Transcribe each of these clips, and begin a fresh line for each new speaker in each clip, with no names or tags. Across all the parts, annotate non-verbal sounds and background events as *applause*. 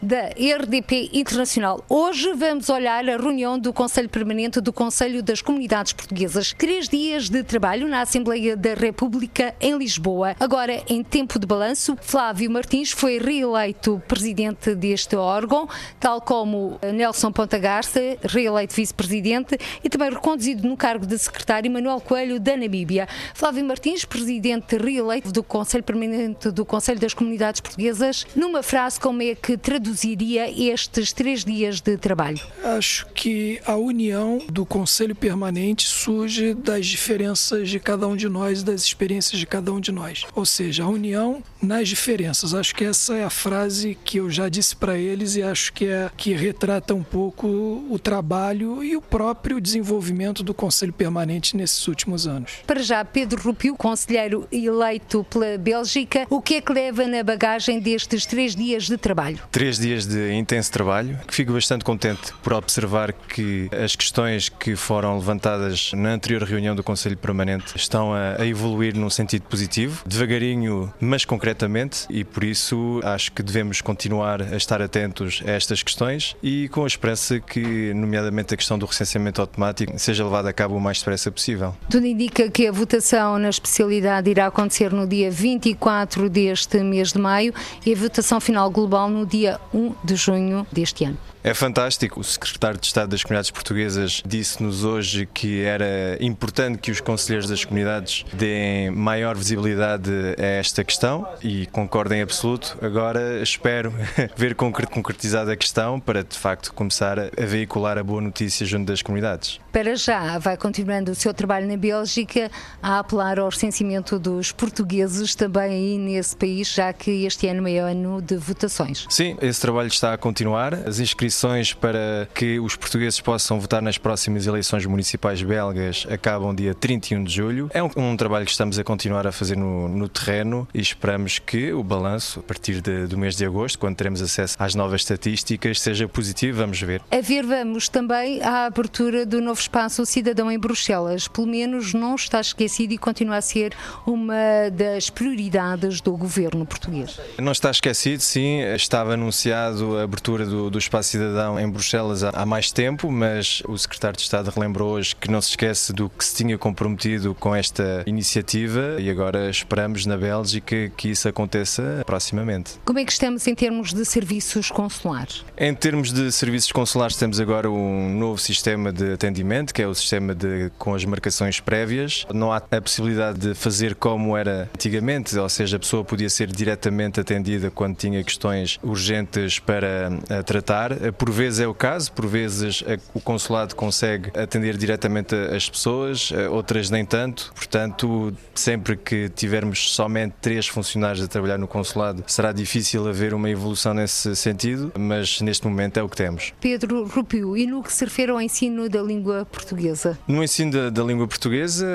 da RDP Internacional. Hoje vamos olhar a reunião do Conselho Permanente do Conselho das Comunidades Portuguesas. Três dias de trabalho na Assembleia da República em Lisboa. Agora, em tempo de balanço, Flávio Martins foi reeleito presidente deste órgão, tal como Nelson Ponta Garça, reeleito vice-presidente, e também reconduzido no cargo de secretário Manuel Coelho da Namíbia. Flávio Martins, presidente reeleito do Conselho Permanente do Conselho das Comunidades Portuguesas, numa frase como é que traduz reduziria estes três dias de trabalho?
Acho que a união do Conselho Permanente surge das diferenças de cada um de nós, das experiências de cada um de nós. Ou seja, a união nas diferenças. Acho que essa é a frase que eu já disse para eles e acho que é que retrata um pouco o trabalho e o próprio desenvolvimento do Conselho Permanente nesses últimos anos.
Para já, Pedro Rupio, conselheiro eleito pela Bélgica, o que é que leva na bagagem destes três dias de trabalho?
Três três dias de intenso trabalho. Fico bastante contente por observar que as questões que foram levantadas na anterior reunião do Conselho Permanente estão a, a evoluir num sentido positivo, devagarinho, mas concretamente, e por isso acho que devemos continuar a estar atentos a estas questões e com a esperança que, nomeadamente, a questão do recenseamento automático seja levada a cabo o mais depressa possível.
Tudo indica que a votação na especialidade irá acontecer no dia 24 deste mês de maio e a votação final global no dia 1 de junho deste ano.
É fantástico. O secretário de Estado das Comunidades Portuguesas disse-nos hoje que era importante que os conselheiros das comunidades deem maior visibilidade a esta questão e concordo em absoluto. Agora espero *laughs* ver concretizada a questão para de facto começar a veicular a boa notícia junto das comunidades.
Para já, vai continuando o seu trabalho na Bélgica a apelar ao recenseamento dos portugueses também aí nesse país, já que este ano é ano de votações.
Sim, esse trabalho está a continuar. As inscrições inscrições para que os portugueses possam votar nas próximas eleições municipais belgas acabam dia 31 de julho. É um, um trabalho que estamos a continuar a fazer no, no terreno e esperamos que o balanço, a partir de, do mês de agosto, quando teremos acesso às novas estatísticas, seja positivo. Vamos ver.
A ver, vamos também à abertura do novo espaço Cidadão em Bruxelas. Pelo menos não está esquecido e continua a ser uma das prioridades do governo português.
Não está esquecido, sim. Estava anunciado a abertura do, do espaço Cidadão cidadão em Bruxelas há mais tempo, mas o secretário de Estado relembrou hoje que não se esquece do que se tinha comprometido com esta iniciativa e agora esperamos na Bélgica que isso aconteça proximamente.
Como é que estamos em termos de serviços consulares?
Em termos de serviços consulares, temos agora um novo sistema de atendimento, que é o sistema de, com as marcações prévias. Não há a possibilidade de fazer como era antigamente, ou seja, a pessoa podia ser diretamente atendida quando tinha questões urgentes para eh, tratar por vezes é o caso, por vezes o consulado consegue atender diretamente as pessoas, outras nem tanto. Portanto, sempre que tivermos somente três funcionários a trabalhar no consulado, será difícil haver uma evolução nesse sentido, mas neste momento é o que temos.
Pedro Rupio, e no que se refere ao ensino da língua portuguesa?
No ensino da, da língua portuguesa,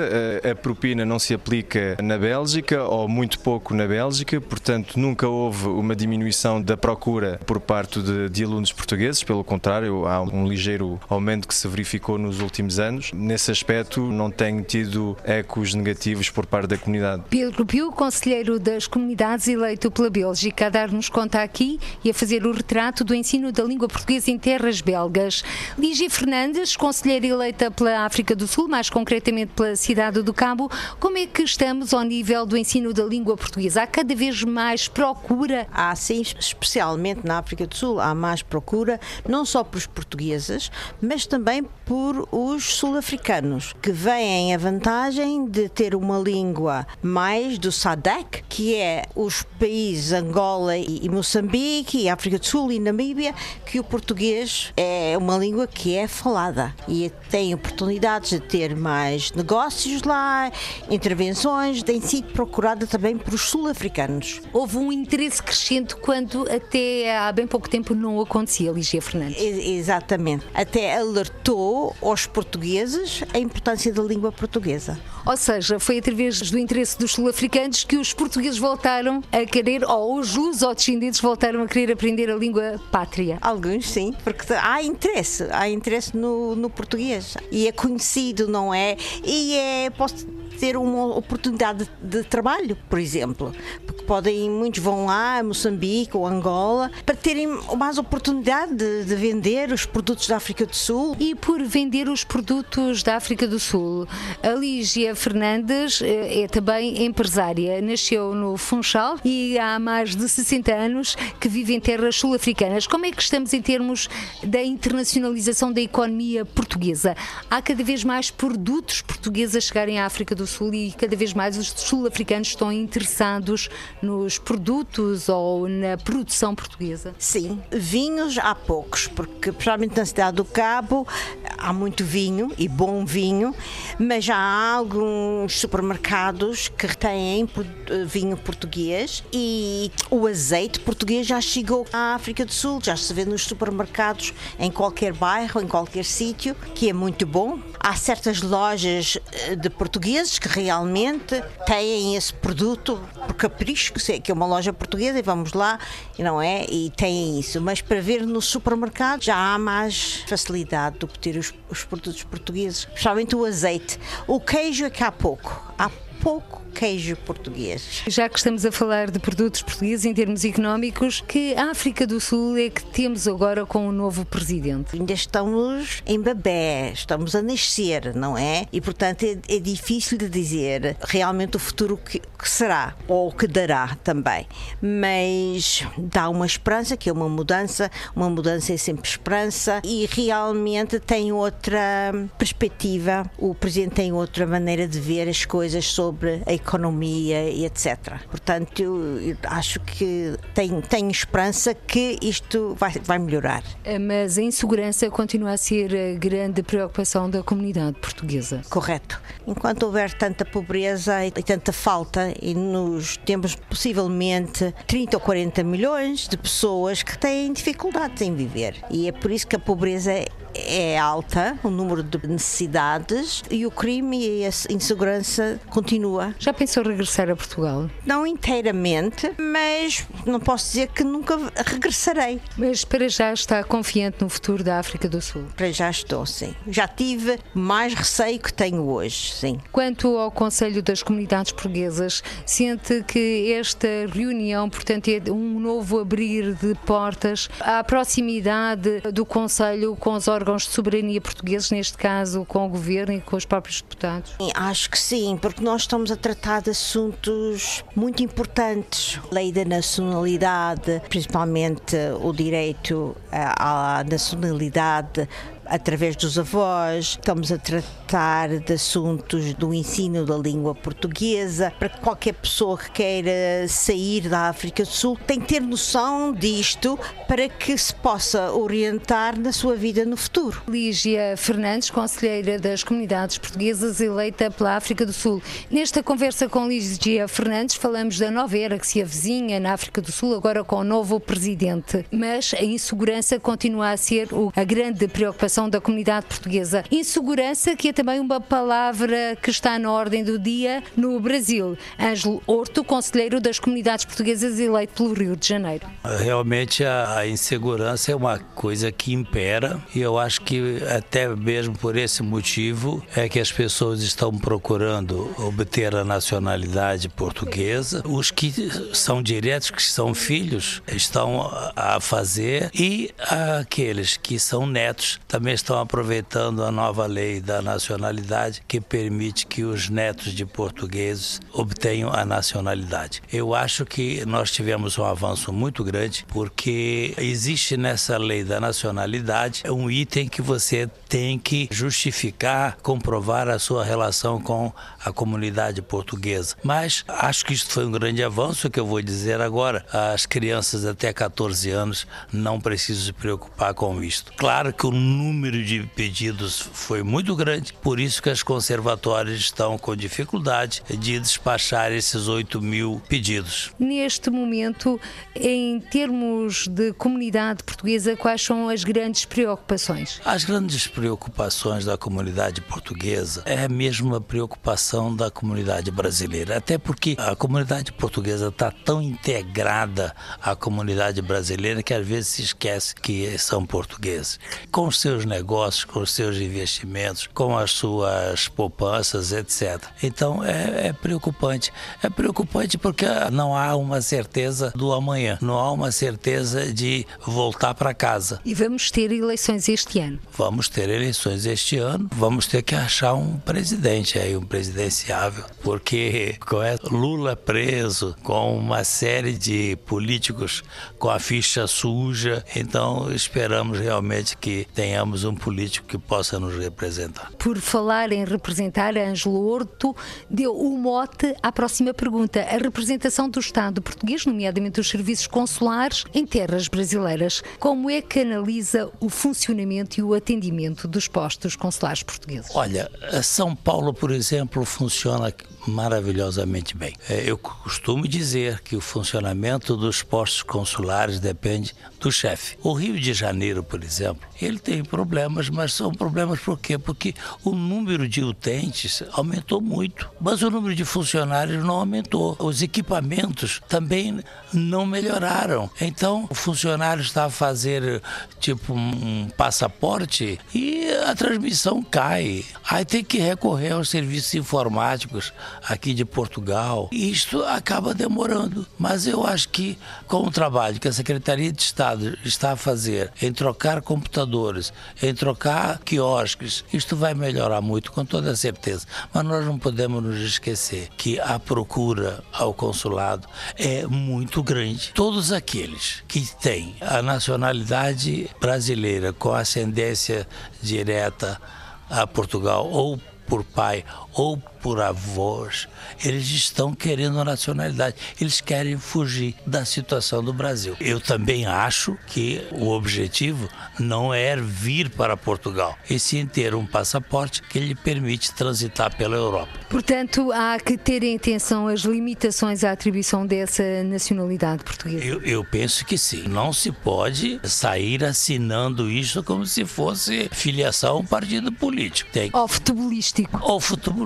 a, a propina não se aplica na Bélgica ou muito pouco na Bélgica, portanto, nunca houve uma diminuição da procura por parte de, de alunos portugueses vezes, pelo contrário, há um ligeiro aumento que se verificou nos últimos anos. Nesse aspecto, não tenho tido ecos negativos por parte da comunidade.
Pedro Pio, conselheiro das comunidades eleito pela Bélgica, a dar-nos conta aqui e a fazer o retrato do ensino da língua portuguesa em terras belgas. Lígia Fernandes, conselheira eleita pela África do Sul, mais concretamente pela cidade do Cabo, como é que estamos ao nível do ensino da língua portuguesa? Há cada vez mais procura?
Há sim, especialmente na África do Sul, há mais procura não só por os portugueses, mas também por os sul-africanos, que veem a vantagem de ter uma língua mais do SADC, que é os países Angola e Moçambique, e África do Sul e Namíbia, que o português é uma língua que é falada e tem oportunidades de ter mais negócios lá, intervenções, tem sido procurada também por os sul-africanos.
Houve um interesse crescente quando até há bem pouco tempo não acontecia, Lígia Fernandes.
Exatamente. Até alertou aos portugueses a importância da língua portuguesa.
Ou seja, foi através do interesse dos sul-africanos que os portugueses voltaram a querer, ou os luso-descendentes voltaram a querer aprender a língua pátria.
Alguns sim, porque há interesse, há interesse no, no português. E é conhecido, não é? E é, posso ter uma oportunidade de, trabalho, por exemplo, porque podem, muitos vão lá a Moçambique ou Angola para terem mais oportunidade de, de, vender os produtos da África do Sul.
E por vender os produtos da África do Sul, a Lígia Fernandes eh, é também empresária, nasceu no Funchal e há mais de 60 anos que vive em terras sul-africanas. Como é que estamos em termos da internacionalização da economia portuguesa? Há cada vez mais produtos portugueses a chegarem à África do Sul Sul e cada vez mais os sul-africanos estão interessados nos produtos ou na produção portuguesa?
Sim, vinhos há poucos, porque principalmente na cidade do Cabo há muito vinho e bom vinho, mas já há alguns supermercados que têm vinho português e o azeite português já chegou à África do Sul, já se vê nos supermercados em qualquer bairro, em qualquer sítio, que é muito bom. Há certas lojas eh, de portugueses que realmente têm esse produto por capricho, que é uma loja portuguesa e vamos lá, não é? E têm isso. Mas para ver no supermercado já há mais facilidade de obter os, os produtos portugueses, especialmente o azeite. O queijo é que há pouco. Há pouco queijo português.
Já que estamos a falar de produtos portugueses em termos económicos, que África do Sul é que temos agora com o novo presidente?
Ainda estamos em bebê, estamos a nascer, não é? E portanto é, é difícil de dizer realmente o futuro que, que será ou que dará também. Mas dá uma esperança, que é uma mudança, uma mudança é sempre esperança e realmente tem outra perspectiva. O presidente tem outra maneira de ver as coisas sobre a economia e etc. Portanto, eu, eu acho que tenho, tenho esperança que isto vai, vai melhorar.
Eh, mas a insegurança continua a ser a grande preocupação da comunidade portuguesa.
Correto. Enquanto houver tanta pobreza e tanta falta, e nos temos possivelmente 30 ou 40 milhões de pessoas que têm dificuldades em viver. E é por isso que a pobreza é alta, o número de necessidades e o crime e a insegurança continua.
Já pensou regressar a Portugal?
Não inteiramente, mas não posso dizer que nunca regressarei.
Mas para já está confiante no futuro da África do Sul?
Para já estou, sim. Já tive mais receio que tenho hoje, sim.
Quanto ao Conselho das Comunidades Portuguesas, sente que esta reunião, portanto, é um novo abrir de portas à proximidade do Conselho com os órgãos órgãos de soberania portugueses, neste caso com o governo e com os próprios deputados?
Acho que sim, porque nós estamos a tratar de assuntos muito importantes. Lei da nacionalidade, principalmente o direito à nacionalidade através dos avós, estamos a tratar de assuntos do ensino da língua portuguesa, para que qualquer pessoa que queira sair da África do Sul tem que ter noção disto para que se possa orientar na sua vida no futuro.
Lígia Fernandes, conselheira das comunidades portuguesas eleita pela África do Sul. Nesta conversa com Lígia Fernandes falamos da nova era que se avizinha na África do Sul, agora com o novo presidente. Mas a insegurança continua a ser a grande preocupação da comunidade portuguesa. Insegurança, que é também uma palavra que está na ordem do dia no Brasil. Ângelo Horto, conselheiro das comunidades portuguesas eleito pelo Rio de Janeiro.
Realmente a insegurança é uma coisa que impera e eu acho que até mesmo por esse motivo é que as pessoas estão procurando obter a nacionalidade portuguesa. Os que são diretos, que são filhos, estão a fazer e aqueles que são netos também também estão aproveitando a nova lei da nacionalidade que permite que os netos de portugueses obtenham a nacionalidade. Eu acho que nós tivemos um avanço muito grande porque existe nessa lei da nacionalidade um item que você tem que justificar, comprovar a sua relação com a comunidade portuguesa. Mas acho que isto foi um grande avanço que eu vou dizer agora. As crianças até 14 anos não precisam se preocupar com isto. Claro que o número de pedidos foi muito grande, por isso que as conservatórias estão com dificuldade de despachar esses 8 mil pedidos.
Neste momento, em termos de comunidade portuguesa, quais são as grandes preocupações?
As grandes preocupações da comunidade portuguesa é a mesma preocupação da comunidade brasileira, até porque a comunidade portuguesa está tão integrada à comunidade brasileira que às vezes se esquece que são portugueses. Com os seus negócios, com os seus investimentos, com as suas poupanças, etc. Então é, é preocupante. É preocupante porque não há uma certeza do amanhã, não há uma certeza de voltar para casa.
E vamos ter eleições este ano?
Vamos ter eleições este ano, vamos ter que achar um presidente aí, um presidenciável, porque com Lula preso, com uma série de políticos com a ficha suja, então esperamos realmente que tenhamos um político que possa nos representar.
Por falar em representar, Ângelo Horto deu o mote à próxima pergunta. A representação do Estado português, nomeadamente os serviços consulares em terras brasileiras. Como é que analisa o funcionamento e o atendimento dos postos consulares portugueses?
Olha, São Paulo, por exemplo, funciona maravilhosamente bem. É, eu costumo dizer que o funcionamento dos postos consulares depende do chefe. O Rio de Janeiro, por exemplo, ele tem problemas, mas são problemas por quê? Porque o número de utentes aumentou muito, mas o número de funcionários não aumentou. Os equipamentos também não melhoraram. Então, o funcionário está a fazer tipo um passaporte e a transmissão cai. Aí tem que recorrer aos serviços informáticos aqui de Portugal. Isto acaba demorando. Mas eu acho que com o trabalho que a Secretaria de Estado está a fazer em trocar computadores, em trocar quiosques, isto vai melhorar muito, com toda certeza. Mas nós não podemos nos esquecer que a procura ao consulado é muito grande. Todos aqueles que têm a nacionalidade brasileira com ascendência direta a Portugal ou por pai ou por avós, eles estão querendo a nacionalidade. Eles querem fugir da situação do Brasil. Eu também acho que o objetivo não é vir para Portugal, e sim ter um passaporte que lhe permite transitar pela Europa.
Portanto, há que ter em atenção as limitações à atribuição dessa nacionalidade portuguesa.
Eu, eu penso que sim. Não se pode sair assinando isso como se fosse filiação a um partido político.
Tem... Ou futebolístico.
Ou futebolístico.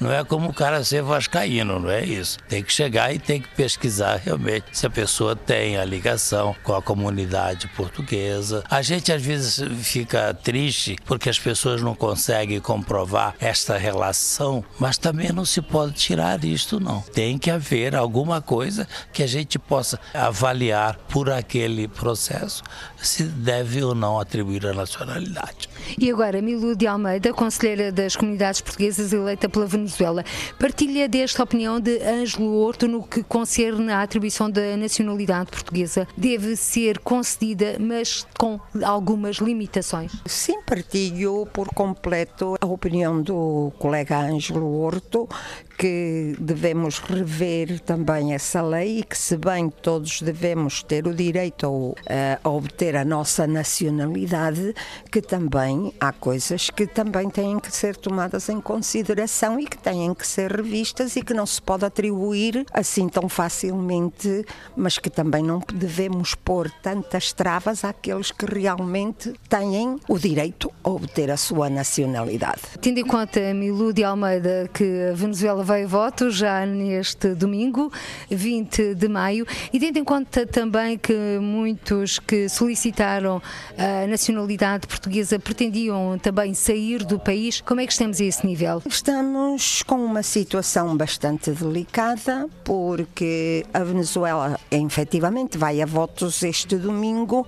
Não é como o cara ser vascaíno, não é isso. Tem que chegar e tem que pesquisar realmente se a pessoa tem a ligação com a comunidade portuguesa. A gente às vezes fica triste porque as pessoas não conseguem comprovar esta relação, mas também não se pode tirar isto não. Tem que haver alguma coisa que a gente possa avaliar por aquele processo se deve ou não atribuir a nacionalidade.
E agora, Milu de Almeida, conselheira das comunidades portuguesas eleita pela Venezuela, partilha desta opinião de Ângelo Horto no que concerne à atribuição da nacionalidade portuguesa. Deve ser concedida, mas com algumas limitações.
Sim, partilho por completo a opinião do colega Ângelo Horto, que devemos rever também essa lei e que, se bem todos devemos ter o direito a, a, obter a nossa nacionalidade, que também há coisas que também têm que ser tomadas em consideração e que têm que ser revistas e que não se pode atribuir assim tão facilmente, mas que também não devemos pôr tantas travas àqueles que realmente têm o direito a obter a sua nacionalidade.
Tendo em conta, Milu de Almeida, que a Venezuela vai voto já neste domingo, 20 de maio, e tendo em conta também que muitos que solicitaram a nacionalidade portuguesa pretendiam também sair do país, como é que estamos a esse nível?
Estamos com uma situação bastante delicada, porque a Venezuela efetivamente vai a votos este domingo,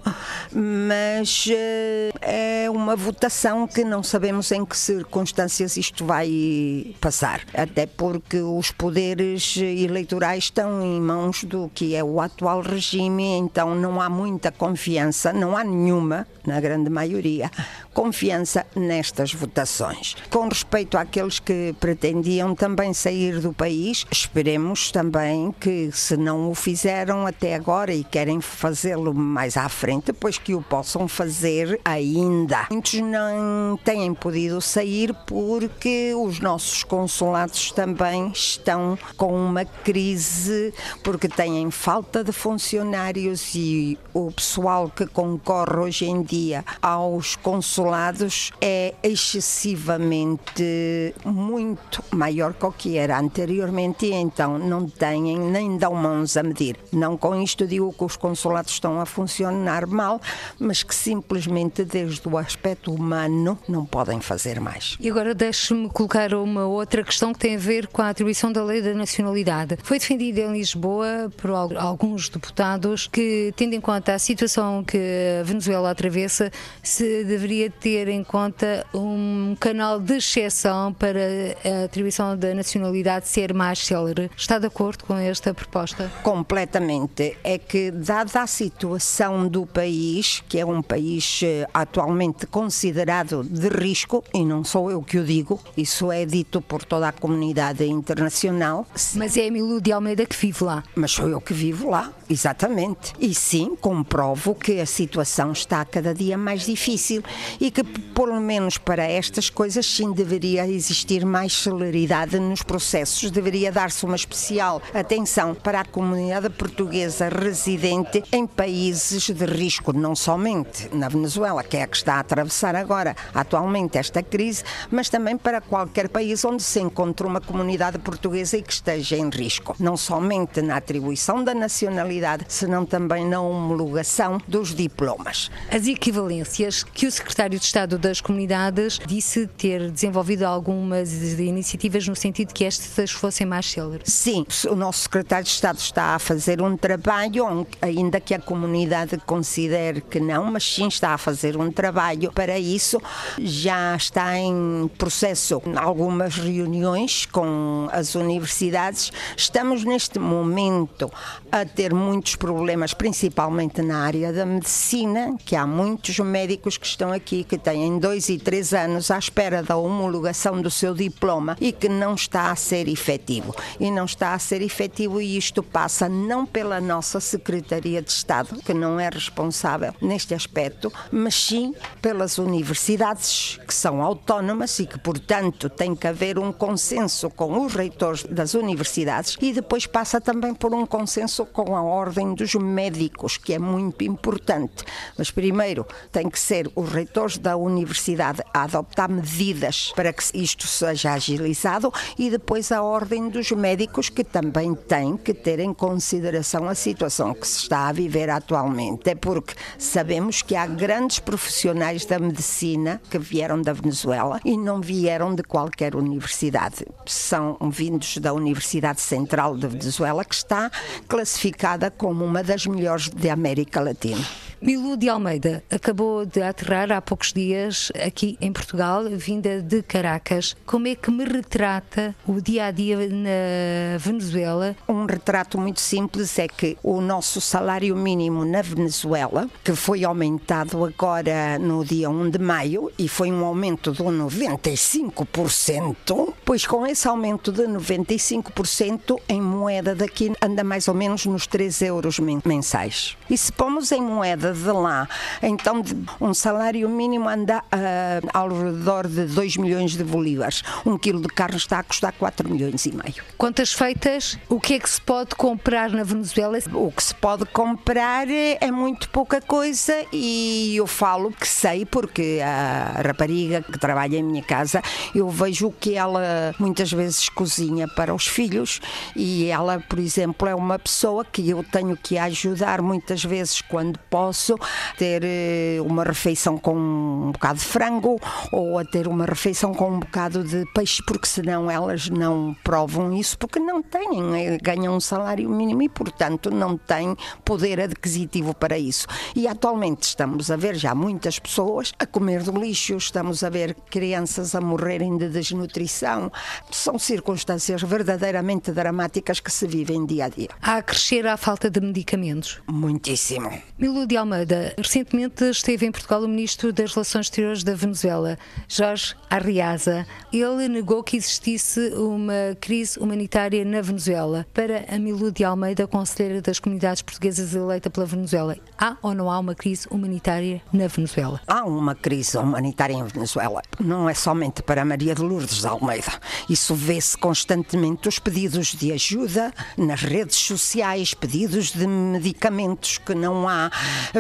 mas eh, é uma votação que não sabemos em que circunstâncias isto vai passar, até por porque os poderes eleitorais estão em mãos do que é o atual regime, então não há muita confiança, não há nenhuma, na grande maioria, confiança nestas votações. Com respeito àqueles que pretendiam também sair do país, esperemos também que, se não o fizeram até agora e querem fazê-lo mais à frente, pois que o possam fazer ainda. Muitos não têm podido sair porque os nossos consulados também estão com uma crise, porque têm falta de funcionários e o pessoal que concorre hoje em dia aos consulados é excessivamente muito maior que o que era anteriormente e então não têm nem dão mãos a medir. Não com isto digo que os consulados estão a funcionar mal, mas que simplesmente desde o aspecto humano não podem fazer mais.
E agora deixe-me colocar uma outra questão que tem a ver com a atribuição da lei da nacionalidade. Foi defendida em Lisboa por alguns deputados que, tendo em conta a situação que a Venezuela atravessa, se deveria ter em conta um canal de exceção para a atribuição da nacionalidade ser mais célere. Está de acordo com esta proposta?
Completamente. É que, dada a situação do país, que é um país eh, atualmente considerado de risco, e não sou eu que o digo, isso é dito por toda a comunidade internacional.
Mas é Emílio de Almeida que vive lá.
Mas sou eu que vivo lá, exatamente. E sim, comprovo que a situação está cada dia mais difícil e que, pelo menos para estas coisas, sim deveria existir mais celeridade nos processos, deveria dar-se uma especial atenção para a comunidade portuguesa residente em países de risco, não somente na Venezuela, que é a que está a atravessar agora atualmente esta crise, mas também para qualquer país onde se encontre uma comunidade portuguesa e que esteja em risco, não somente na atribuição da nacionalidade, senão também na homologação dos diplomas.
As equivalências que o secretário de Estado das Comunidades disse ter desenvolvido algumas iniciativas no sentido que estas fossem mais céleres.
Sim, o nosso secretário de Estado está a fazer um trabalho, ainda que a comunidade considere que não, mas sim está a fazer um trabalho para isso. Já está em processo algumas reuniões com as universidades. Estamos neste momento a ter muitos problemas, principalmente na área da medicina, que há muitos médicos que estão aqui que têm dois e três anos à espera da homologação do seu diploma e que não está a ser efetivo. E não está a ser efetivo e isto passa não pela nossa Secretaria de Estado, que não é responsável neste aspecto, mas sim pelas universidades que são autónomas e que, portanto, tem que haver um consenso com os reitores das universidades e depois passa também por um consenso com a ordem dos médicos, que é muito importante. Mas primeiro tem que ser os reitores da universidade a adoptar medidas para que isto seja agilizado e depois a ordem dos médicos que também tem que ter em consideração a situação que se está a viver atualmente. É porque sabemos que há grandes profissionais da medicina que vieram da Venezuela e não vieram de qualquer universidade. São vindos da Universidade Central de Venezuela, que está classificada como uma das melhores da América Latina.
Milu de Almeida acabou de aterrar há poucos dias aqui em Portugal, vinda de Caracas. Como é que me retrata o dia a dia na Venezuela?
Um retrato muito simples é que o nosso salário mínimo na Venezuela, que foi aumentado agora no dia 1 de maio e foi um aumento de 95%, pois com esse aumento de 95% em moeda daqui anda mais ou menos nos 3 euros mensais. E se pomos em moeda de lá. Então, um salário mínimo anda uh, ao redor de 2 milhões de bolívares. Um quilo de carne está a custar 4 milhões e meio.
Quantas feitas, o que é que se pode comprar na Venezuela?
O que se pode comprar é muito pouca coisa e eu falo que sei porque a rapariga que trabalha em minha casa, eu vejo que ela muitas vezes cozinha para os filhos e ela, por exemplo, é uma pessoa que eu tenho que ajudar muitas vezes quando posso almoço, ter eh, uma refeição com um bocado de frango ou a ter uma refeição com um bocado de peixe, porque senão elas não provam isso, porque não têm, eh, ganham um salário mínimo e, portanto, não têm poder adquisitivo para isso. E atualmente estamos a ver já muitas pessoas a comer do lixo, estamos a ver crianças a morrerem de desnutrição. São circunstâncias verdadeiramente dramáticas que se vivem dia a dia.
A crescer a falta de medicamentos.
Muitíssimo.
De Almeida, recentemente esteve em Portugal o Ministro das Relações Exteriores da Venezuela, Jorge Arriaza. Ele negou que existisse uma crise humanitária na Venezuela. Para a Milu de Almeida, conselheira das comunidades portuguesas eleita pela Venezuela, há ou não há uma crise humanitária na Venezuela?
Há uma crise humanitária em Venezuela. Não é somente para Maria de Lourdes de Almeida. Isso vê-se constantemente os pedidos de ajuda nas redes sociais, pedidos de medicamentos que não há,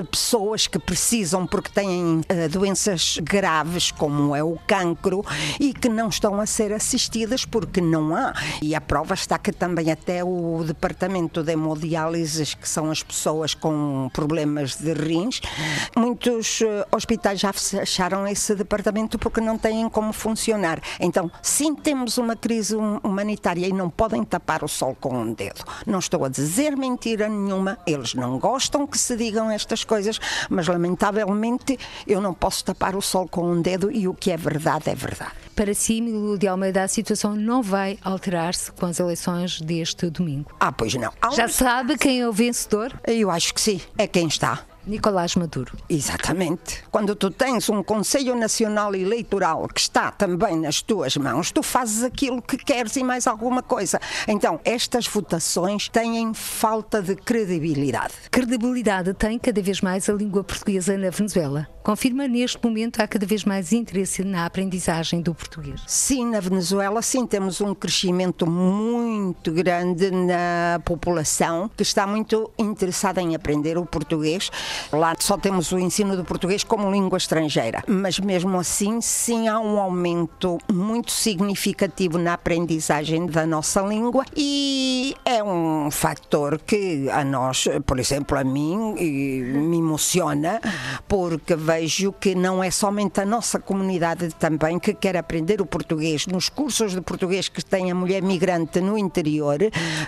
pessoas que precisam porque têm uh, doenças graves, como é o cancro, e que não estão a ser assistidas porque não há. E a prova está que também até o departamento de hemodiálise, que são as pessoas com problemas de rins, muitos uh, hospitais já fecharam esse departamento porque não têm como funcionar. Então, sim, temos uma crise humanitária e não podem tapar o sol com um dedo. Não estou a dizer mentira nenhuma, eles não gostam que se digam estas coisas, mas lamentavelmente eu não posso tapar o sol com um dedo e o que é verdade é verdade.
Para si, Milu de Almeida, a situação não vai alterar-se com as eleições deste domingo.
Ah, pois não.
Já sabe quem é o vencedor?
Eu acho que sim, é quem está.
Nicolás Maduro.
Exatamente. Quando tu tens um Conselho Nacional Eleitoral que está também nas tuas mãos, tu fazes aquilo que queres e mais alguma coisa. Então, estas votações têm falta de credibilidade.
Credibilidade tem cada vez mais a língua portuguesa na Venezuela. Confirma neste momento há cada vez mais interesse na aprendizagem do português.
Sim, na Venezuela sim temos um crescimento muito grande na população que está muito interessada em aprender o português. Lá só temos o ensino do português como língua estrangeira, mas mesmo assim sim há um aumento muito significativo na aprendizagem da nossa língua e é um fator que a nós, por exemplo, a mim me emociona porque vejo que não é somente a nossa comunidade também que quer aprender o português. Nos cursos de português que tem a mulher migrante no interior,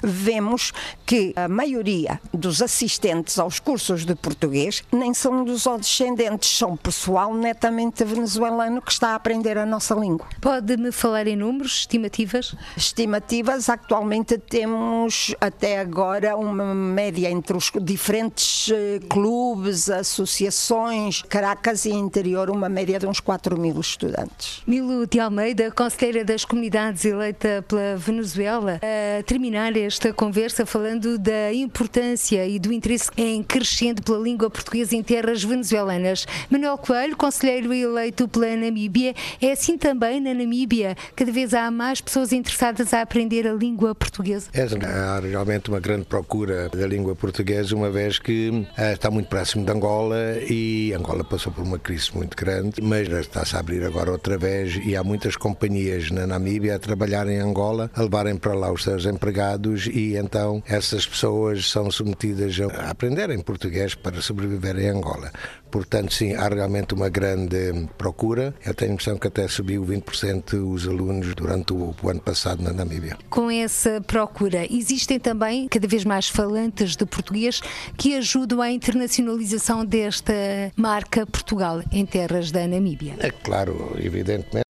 vemos que a maioria dos assistentes aos cursos de português nem são dos descendentes, são pessoal netamente venezuelano que está a aprender a nossa língua.
Pode-me falar em números, estimativas?
Estimativas, atualmente temos até agora uma média entre os diferentes eh, clubes, associações, Caracas e interior, uma média de uns 4 mil estudantes.
Milo de Almeida, conselheira das comunidades eleita pela Venezuela, a terminar esta conversa falando da importância e do interesse em crescendo pela língua portuguesa em terras venezuelanas. Manuel Coelho, conselheiro eleito pela Namíbia, é assim também na Namíbia. Cada vez há mais pessoas interessadas a aprender a língua portuguesa.
É, há realmente uma grande procura da língua portuguesa, uma vez que eh, está muito próximo de Angola e Angola passou por uma crise muito grande, mas está-se a abrir agora outra vez e há muitas companhias na Namíbia a trabalhar em Angola, a levarem para lá os seus empregados e então essas pessoas são submetidas a aprenderem português para sobreviver em Angola. Portanto, sim, há realmente uma grande procura. Eu tenho a impressão que até subiu 20% os alunos durante o, o, ano passado na Namíbia.
Com essa procura, existem também cada vez mais falantes de português que ajudam à internacionalização desta marca Portugal em terras da Namíbia.
É claro, evidentemente.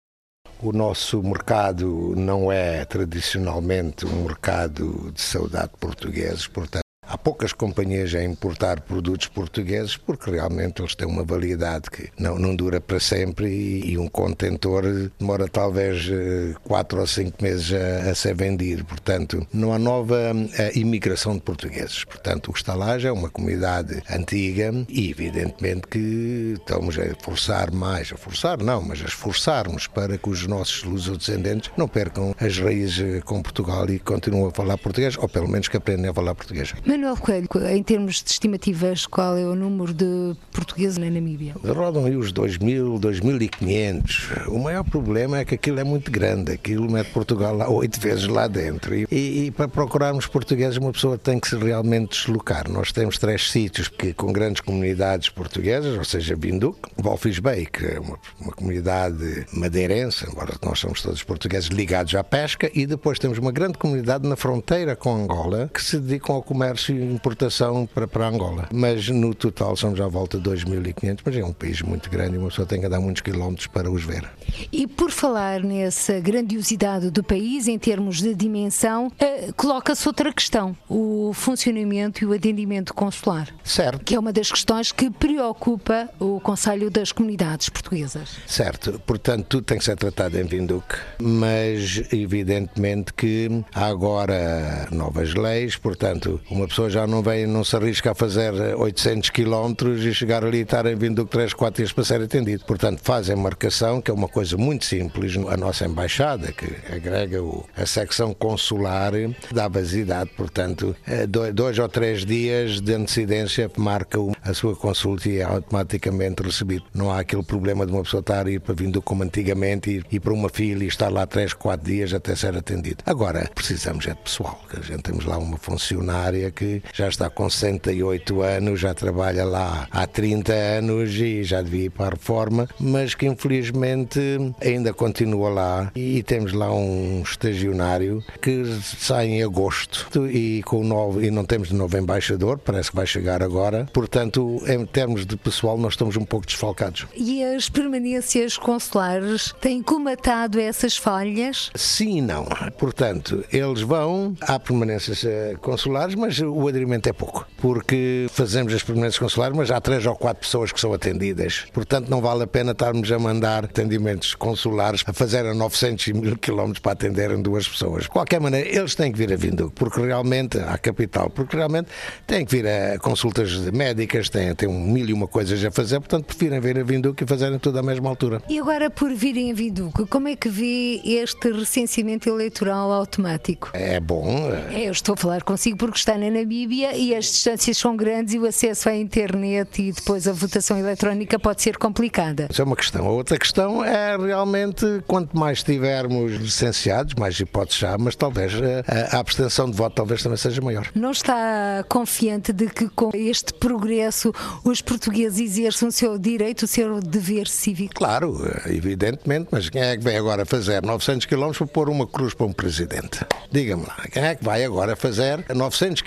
O nosso mercado não é tradicionalmente um mercado de saudade portugueses, portanto, Há poucas companhias a importar produtos portugueses porque realmente eles têm uma validade que não, não dura para sempre e, e um contentor demora talvez eh, quatro ou cinco meses a, a ser vendido. Portanto, não há nova eh, imigração de portugueses. Portanto, o já é uma comunidade antiga e evidentemente que estamos a forçar mais, a forçar não, mas a esforçarmos para que os nossos lusodescendentes não percam as raízes com Portugal e continuem a falar português, ou pelo menos que aprendam a falar português.
Manuel Manuel Coelho, em termos de estimativas, qual é o número de portugueses na Namíbia?
Rodam aí os 2.000, 2.500. O maior problema é que aquilo é muito grande. Aquilo mete Portugal lá oito vezes lá dentro. E, e, para procurarmos portugueses, uma pessoa tem que se realmente deslocar. Nós temos três sítios que, com grandes comunidades portuguesas, ou seja, Vinduque, Wolfis Bay, que é uma, uma comunidade madeirense, embora nós somos todos portugueses ligados à pesca, e depois temos uma grande comunidade na fronteira com Angola que se dedicam ao comércio importação para, para Angola. Mas no total somos à volta de 2.500, mas é um país muito grande e uma pessoa tem que andar muitos quilómetros para os ver.
E por falar nessa grandiosidade do país, em termos de dimensão, uh, coloca-se outra questão: o funcionamento e o atendimento consular.
Certo.
Que é uma das questões que preocupa o Conselho das Comunidades Portuguesas.
Certo. Portanto, tudo tem que ser tratado em Vinduque, mas evidentemente que há agora novas leis, portanto, uma pessoa já não vem, não se arrisca a fazer 800 quilómetros e chegar ali e estar em Vinduque 3, 4 dias para ser atendido. Portanto, fazem marcação, que é uma coisa muito simples. A nossa embaixada, que agrega a secção consular, dá vasidade, portanto, eh, dois ou três dias de antecedência marca a sua consulta e é automaticamente recebido. Não há aquele problema de uma pessoa estar a ir para Vinduque como antigamente, ir, ir para uma fila e estar lá 3, 4 dias até ser atendido. Agora, precisamos é de pessoal. A gente temos lá uma funcionária que já está com 68 anos, já trabalha lá há 30 anos e já devia ir para a reforma, mas que infelizmente ainda continua lá e temos lá um estagiário que sai em agosto e com novo e não temos de novo embaixador, parece que vai chegar agora. Portanto, em termos de pessoal, nós estamos um pouco desfalcados.
E as permanências consulares têm comatado essas falhas?
Sim e não. Portanto, eles vão há permanências eh, consulares, mas o aderimento é pouco, porque fazemos as permanências consulares, mas há três ou quatro pessoas que são atendidas. Portanto, não vale a pena estarmos a mandar atendimentos consulares a fazer a 900 mil quilómetros para atenderem duas pessoas. De qualquer maneira, eles têm que vir a Vinduque, porque realmente, à capital, porque realmente têm que vir a consultas médicas, têm, têm um mil e uma coisas a fazer, portanto, preferem vir a Vinduque e fazerem tudo à mesma altura.
E agora, por virem a Vinduque, como é que vê este recenseamento eleitoral automático?
É bom.
É, eu estou a falar consigo porque está na Namíbia e as distâncias são grandes e o acesso à internet e depois a votação eletrónica pode ser complicada.
Isso é uma questão. A outra questão é realmente quanto mais tivermos licenciados, mais hipóteses há, mas talvez eh, a, a abstenção de voto talvez também seja maior.
Não está confiante de que com este progresso os portugueses exerçam o seu direito, o seu dever cívico?
Claro, evidentemente, mas quem é que vem agora fazer 900 km para pôr uma cruz para um presidente? Diga-me lá, quem é que vai agora fazer 900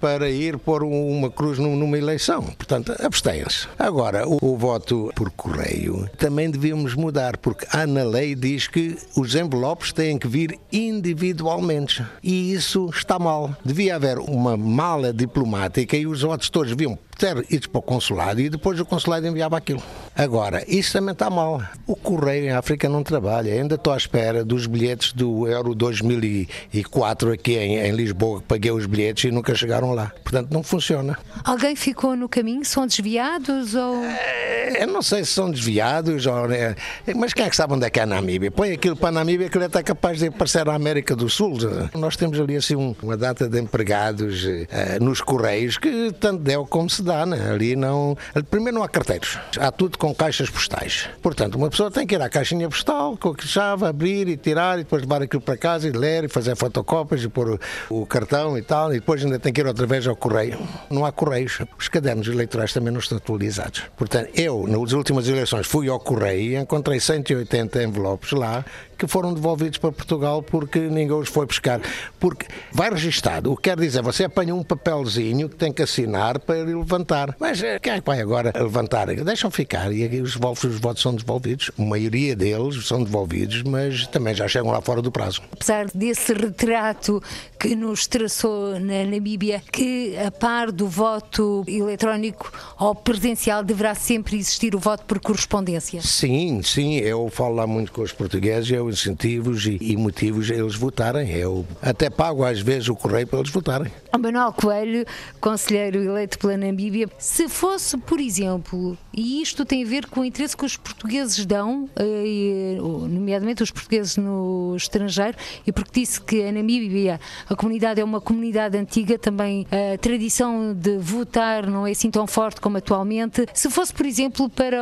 para ir pôr uma cruz numa eleição? Portanto, abstém-se. Agora, o, o voto por correio também devíamos mudar, porque há na lei diz que os envelopes têm que vir individualmente. E isso está mal. Devia haver uma mala diplomática e os votos todos deviam ter ido para o consulado e depois o consulado enviava aquilo. Agora, isso também está mal. O correio em África não trabalha. Ainda estou à espera dos bilhetes do Euro 2004 aqui em, em Lisboa, que paguei os bilhetes e nunca chegaram lá. Portanto, não funciona.
Alguém ficou no caminho? São desviados ou.
É, eu não sei se são desviados, ou, né? mas quem é que sabe onde é que é a Namíbia? Põe aquilo para a Namíbia que ele é até capaz de aparecer na América do Sul. Nós temos ali assim uma data de empregados uh, nos correios que tanto deu como se dá. Né? Ali não. Primeiro não há carteiros, há tudo com caixas postais. Portanto, uma pessoa tem que ir à caixinha postal, com a chave, abrir e tirar, e depois levar aquilo para casa e ler e fazer fotocópias e pôr o, o cartão e tal, e depois ainda tem que ir outra vez ao correio. Não há correios. Os cadernos eleitorais também não estão atualizados. Portanto, eu, nas últimas eleições, fui ao correio e encontrei 180 envelopes lá que foram devolvidos para Portugal porque ninguém os foi buscar. Porque vai registado. O que quer dizer, você apanha um papelzinho que tem que assinar para levantar. Mas eh, quem é que vai agora levantar? Deixam ficar e os votos, os votos são devolvidos. A maioria deles são devolvidos, mas também já chegam lá fora do prazo.
Apesar desse retrato que nos traçou na Namíbia, que a par do voto eletrónico ou presencial deverá sempre existir o voto por correspondência.
Sim, sim. Eu falo lá muito com os portugueses, eu incentivos e, e motivos a eles votarem. Eu até pago às vezes o correio para eles votarem.
Manuel Coelho, conselheiro eleito pela Namíbia, se fosse, por exemplo, e isto tem a ver com o interesse que os portugueses dão, eh, nomeadamente os portugueses no estrangeiro, e porque disse que a Namíbia, a comunidade é uma comunidade antiga, também a tradição de votar não é assim tão forte como atualmente. Se fosse, por exemplo, para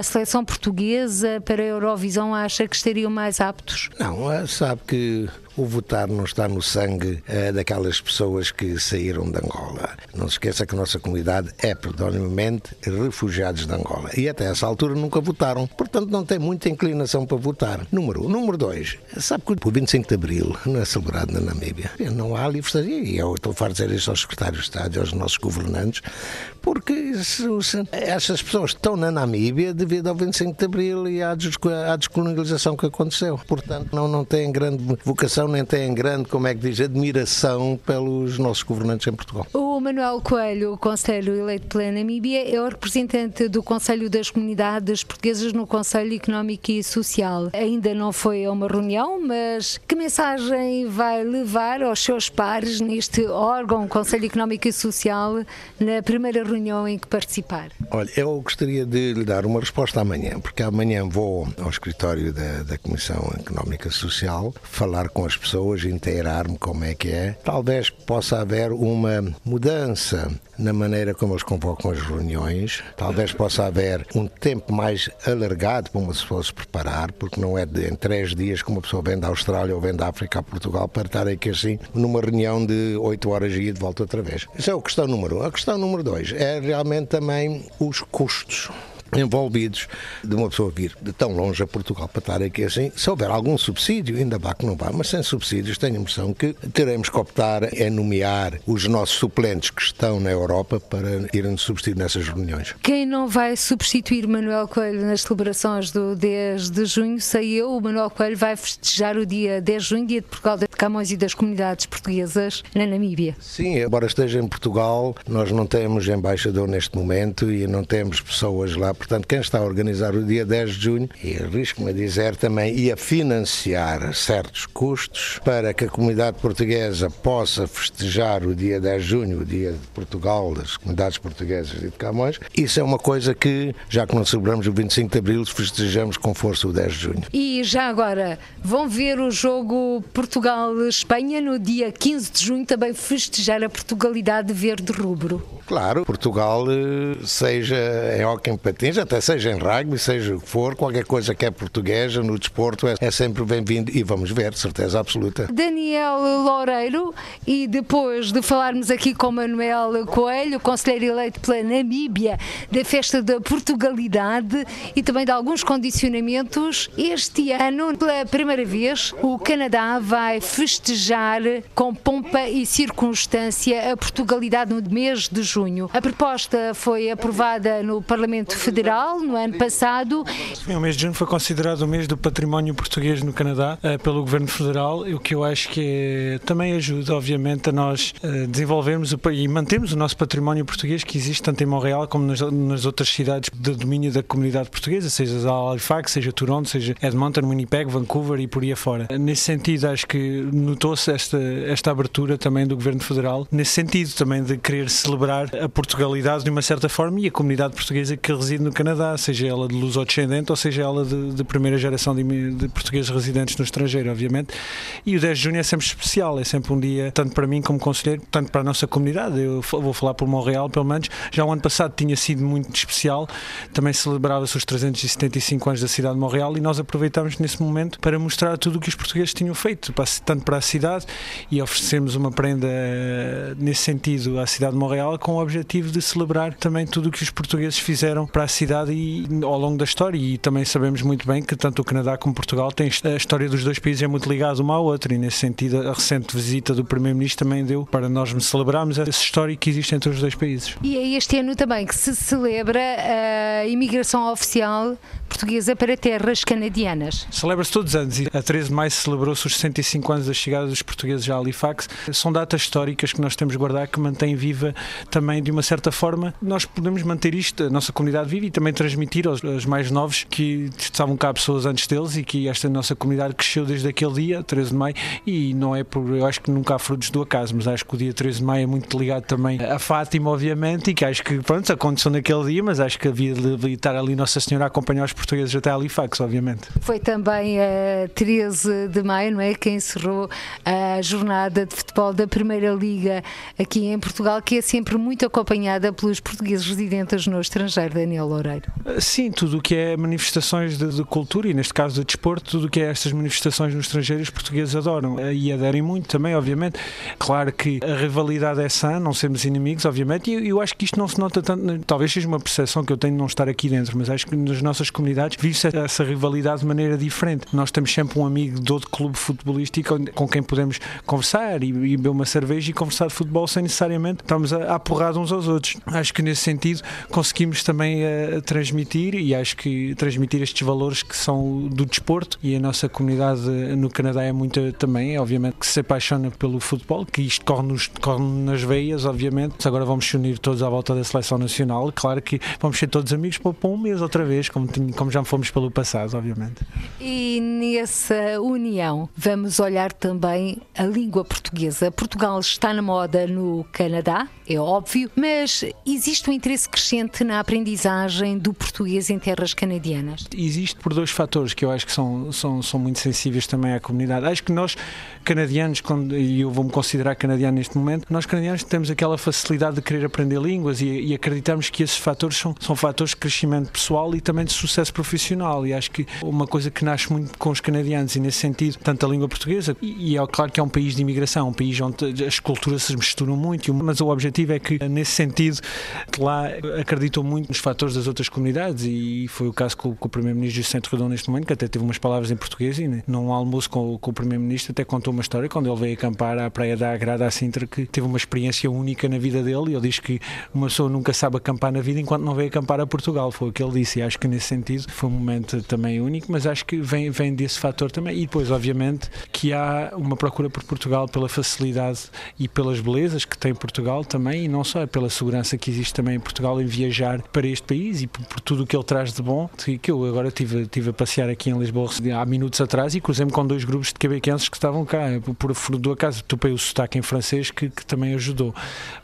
a seleção portuguesa, para a Eurovisão, acha que estariam mais aptos?
Não, eh, sabe que o votar não está no sangue uh, daquelas pessoas que saíram de Angola. Não se esqueça que a nossa comunidade é predominantemente refugiados de Angola e até essa altura nunca votaram, portanto não tem muita inclinação para votar. Número um. Número dois, sabe que o 25 de Abril não é celebrado na Namíbia. Não há livre e eu estou a dizer isto aos secretários de Estado e aos nossos governantes, porque se, se, essas pessoas estão na Namíbia devido ao 25 de Abril e à, descolonialização que aconteceu. Portanto, não, não têm grande vocação nem têm grande, como é que diz, admiração pelos nossos governantes em Portugal.
O Manuel Coelho, Conselho eleito pela Namíbia, é o representante do Conselho das Comunidades Portuguesas no Conselho Económico e Social. Ainda não foi a uma reunião, mas que mensagem vai levar aos seus pares neste órgão, Conselho Económico e Social, na primeira reunião em que participar?
Olha, eu gostaria de lhe dar uma resposta amanhã, porque amanhã vou ao escritório da, da Comissão Económica e Social falar com as pessoas, inteirar-me como é que é. Talvez possa haver uma mudança na maneira como eles convocam as reuniões. Talvez possa haver um tempo mais alargado para uma pessoa se preparar, porque não é de, em três dias que uma pessoa vem da Austrália ou vem da África a Portugal para estar aqui assim numa reunião de oito horas e ir de volta outra vez. Isso é a questão número um. A questão número dois é realmente também os custos envolvidos de uma pessoa vir de tão longe a Portugal para estar aqui assim. Se houver algum subsídio, ainda vá que não vá, mas sem subsídios tenho a impressão que teremos que optar em nomear os nossos suplentes que estão na Europa para irem substituir nessas reuniões.
Quem não vai substituir Manuel Coelho nas celebrações do 10 de junho, sei eu, o Manuel Coelho vai festejar o dia 10 de junho, dia de Portugal de Camões e das comunidades portuguesas na Namíbia.
Sim, embora esteja em Portugal, nós não temos embaixador neste momento e não temos pessoas lá portanto, quem está a organizar o dia 10 de junho, e arrisco-me a dizer também, e a financiar certos custos para que a comunidade portuguesa possa festejar o dia 10 de junho, o dia de Portugal, das comunidades portuguesas e de Camões, isso é uma coisa que, já que não celebramos o 25 de Abril, festejamos com força o 10 de junho.
E já agora, vão ver o jogo Portugal-Espanha no dia 15 de junho, também festejar a Portugalidade verde-rubro.
Claro, Portugal, eh, seja em hockey em até seja em rugby, seja o que for, qualquer coisa que é portuguesa no desporto é, é sempre bem-vindo e vamos ver, certeza absoluta.
Daniel Loureiro, e depois de falarmos aqui com Manuel Coelho, conselheiro eleito pela Namíbia, da festa da Portugalidade e também de alguns condicionamentos, este ano, pela primeira vez, o Canadá vai festejar com pompa e circunstância a Portugalidade no mês de junho. A proposta foi aprovada no Parlamento Federal no ano passado.
O mês de junho foi considerado o mês do património português no Canadá eh, pelo Governo Federal, o que eu acho que é, também ajuda, obviamente, a nós eh, desenvolvermos e mantermos o nosso património português que existe tanto em Montreal como nas, nas outras cidades de domínio da comunidade portuguesa, seja Halifax, seja Toronto, seja Edmonton, Winnipeg, Vancouver e por aí afora. Nesse sentido, acho que notou-se esta, esta abertura também do Governo Federal, nesse sentido também de querer celebrar a Portugalidade de uma certa forma e a comunidade portuguesa que reside no Canadá, seja ela de luso-descendente ou seja ela de, de primeira geração de, de, portugueses residentes no estrangeiro, obviamente. E o 10 de junho é sempre especial, é sempre um dia, tanto para mim como conselheiro, tanto para a nossa comunidade. Eu vou falar por Montreal, pelo menos. Já o ano passado tinha sido muito especial, também celebrava-se os 375 anos da cidade de Montreal e nós aproveitamos nesse momento para mostrar tudo o que os portugueses tinham feito, tanto para a cidade e oferecemos uma prenda nesse sentido à cidade de Montreal com o objetivo de celebrar também tudo o que os portugueses fizeram para a e, ao longo da história. E também sabemos muito bem que tanto o Canadá como Portugal têm a história dos dois países é muito ligada uma à outra. E nesse sentido, a recente visita do Primeiro-Ministro também deu para nós celebrarmos essa história que existe entre os dois países.
E é este ano também que se celebra a imigração oficial portuguesa para terras canadianas.
Celebra-se todos os anos e a 13 de maio celebrou-se os 65 anos da chegada dos portugueses a Halifax. São datas históricas que nós temos de guardar, que mantêm viva também, de uma certa forma, nós podemos manter isto, a nossa comunidade viva e também transmitir aos, aos mais novos que estavam cá pessoas antes deles e que esta nossa comunidade cresceu desde aquele dia, 13 de maio, e não é por, eu acho que nunca há frutos do acaso, mas acho que o dia 13 de maio é muito ligado também a Fátima, obviamente, e que acho que, pronto, aconteceu naquele dia, mas acho que havia de estar ali Nossa Senhora a acompanhar os portugueses até Halifax, obviamente.
Foi também a 13 de maio, não é? Que encerrou a jornada de futebol da Primeira Liga aqui em Portugal, que é sempre muito acompanhada pelos portugueses residentes no estrangeiro, Daniel Loureiro.
Sim, tudo o que é manifestações de, de, cultura e, neste caso, de desporto, tudo o que é estas manifestações no estrangeiro, os portugueses adoram e aderem muito também, obviamente. Claro que a rivalidade é sã, não sermos inimigos, obviamente, e eu acho que isto não se nota tanto, talvez seja uma percepção que eu tenho de não estar aqui dentro, mas acho que nas nossas comunidades vive-se essa rivalidade de maneira diferente. Nós temos sempre um amigo de outro clube futebolístico com quem podemos conversar e, e beber uma cerveja e conversar de futebol sem necessariamente estarmos a, a porrada uns aos outros. Acho que nesse sentido conseguimos também transmitir e acho que transmitir estes valores que são do desporto e a nossa comunidade no Canadá é muito também, obviamente, que se apaixona pelo futebol, que isto corre, nos, corre nas veias, obviamente. Agora vamos se unir todos à volta da seleção nacional. Claro que vamos ser todos amigos para, para um mês outra vez, como, como já fomos pelo passado, obviamente.
E nessa união vamos olhar também a língua portuguesa. Portugal está na moda no Canadá, é óbvio, mas existe um interesse crescente na aprendizagem do português em terras canadianas?
Existe por dois fatores que eu acho que são, são, são muito sensíveis também à comunidade. Acho que nós, canadianos, e eu vou-me considerar canadiano neste momento, nós canadianos temos aquela facilidade de querer aprender línguas e, e acreditamos que esses fatores são, são fatores de crescimento pessoal e também de sucesso profissional. E acho que uma coisa que nasce muito com os canadianos e nesse sentido, tanto a língua portuguesa, e, e é claro que é um país de imigração, um país onde as culturas se misturam muito, mas o objetivo é que, nesse sentido, lá acreditam muito nos fatores das outras comunidades e foi o caso com, com o Primeiro-Ministro Centro Redondo neste momento, que até teve umas palavras em português e né, num almoço com, com o Primeiro-Ministro até contou uma história quando ele veio acampar à praia da Agrada à Sintra que teve uma experiência única na vida dele. E ele diz que uma pessoa nunca sabe acampar na vida enquanto não veio acampar a Portugal, foi o que ele disse e acho que nesse sentido foi um momento também único, mas acho que vem, vem desse fator também. E depois obviamente que há uma procura por Portugal pela facilidade e pelas belezas que tem Portugal também e não só, pela segurança que existe também em Portugal em viajar para este país e por, por tudo o que ele traz de bom, que eu agora tive, tive a passear aqui em Lisboa há minutos atrás e cruzei-me com dois grupos de quebequenses que estavam cá, por furo do acaso, topei o sotaque em francês que, que, também ajudou,